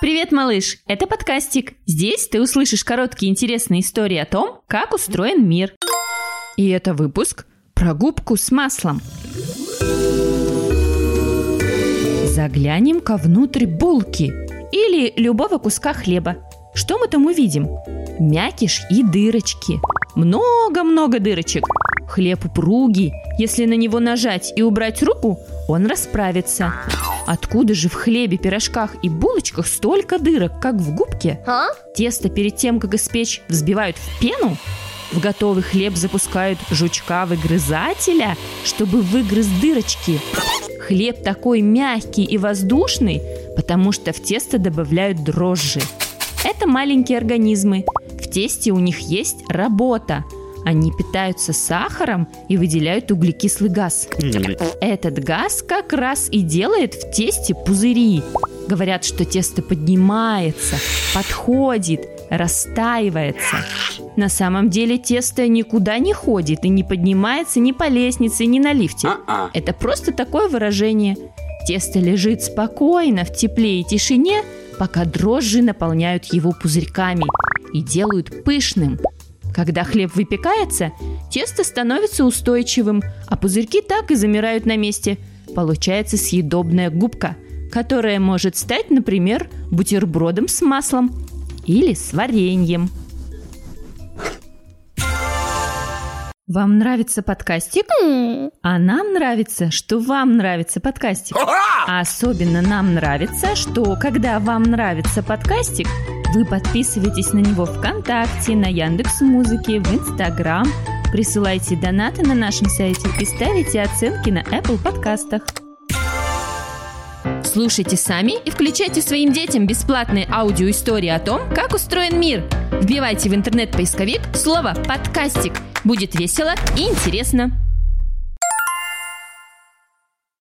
Привет, малыш! Это подкастик. Здесь ты услышишь короткие интересные истории о том, как устроен мир. И это выпуск про губку с маслом. Заглянем-ка внутрь булки или любого куска хлеба. Что мы там увидим? Мякиш и дырочки. Много-много дырочек. Хлеб упругий. Если на него нажать и убрать руку, он расправится. Откуда же в хлебе, пирожках и булочках столько дырок, как в губке? А? Тесто перед тем, как испечь, взбивают в пену? В готовый хлеб запускают жучка-выгрызателя, чтобы выгрыз дырочки. Хлеб такой мягкий и воздушный, потому что в тесто добавляют дрожжи. Это маленькие организмы. В тесте у них есть работа. Они питаются сахаром и выделяют углекислый газ. Этот газ как раз и делает в тесте пузыри. Говорят, что тесто поднимается, подходит, растаивается. На самом деле тесто никуда не ходит и не поднимается ни по лестнице, ни на лифте. А-а. Это просто такое выражение. Тесто лежит спокойно в тепле и тишине, пока дрожжи наполняют его пузырьками и делают пышным. Когда хлеб выпекается, тесто становится устойчивым, а пузырьки так и замирают на месте. Получается съедобная губка, которая может стать, например, бутербродом с маслом или с вареньем. Вам нравится подкастик? А нам нравится, что вам нравится подкастик. А особенно нам нравится, что когда вам нравится подкастик, вы подписываетесь на него ВКонтакте, на Яндекс Музыке, в Инстаграм, присылайте донаты на нашем сайте и ставите оценки на Apple подкастах. Слушайте сами и включайте своим детям бесплатные аудиоистории о том, как устроен мир. Вбивайте в интернет-поисковик слово «подкастик». Будет весело и интересно.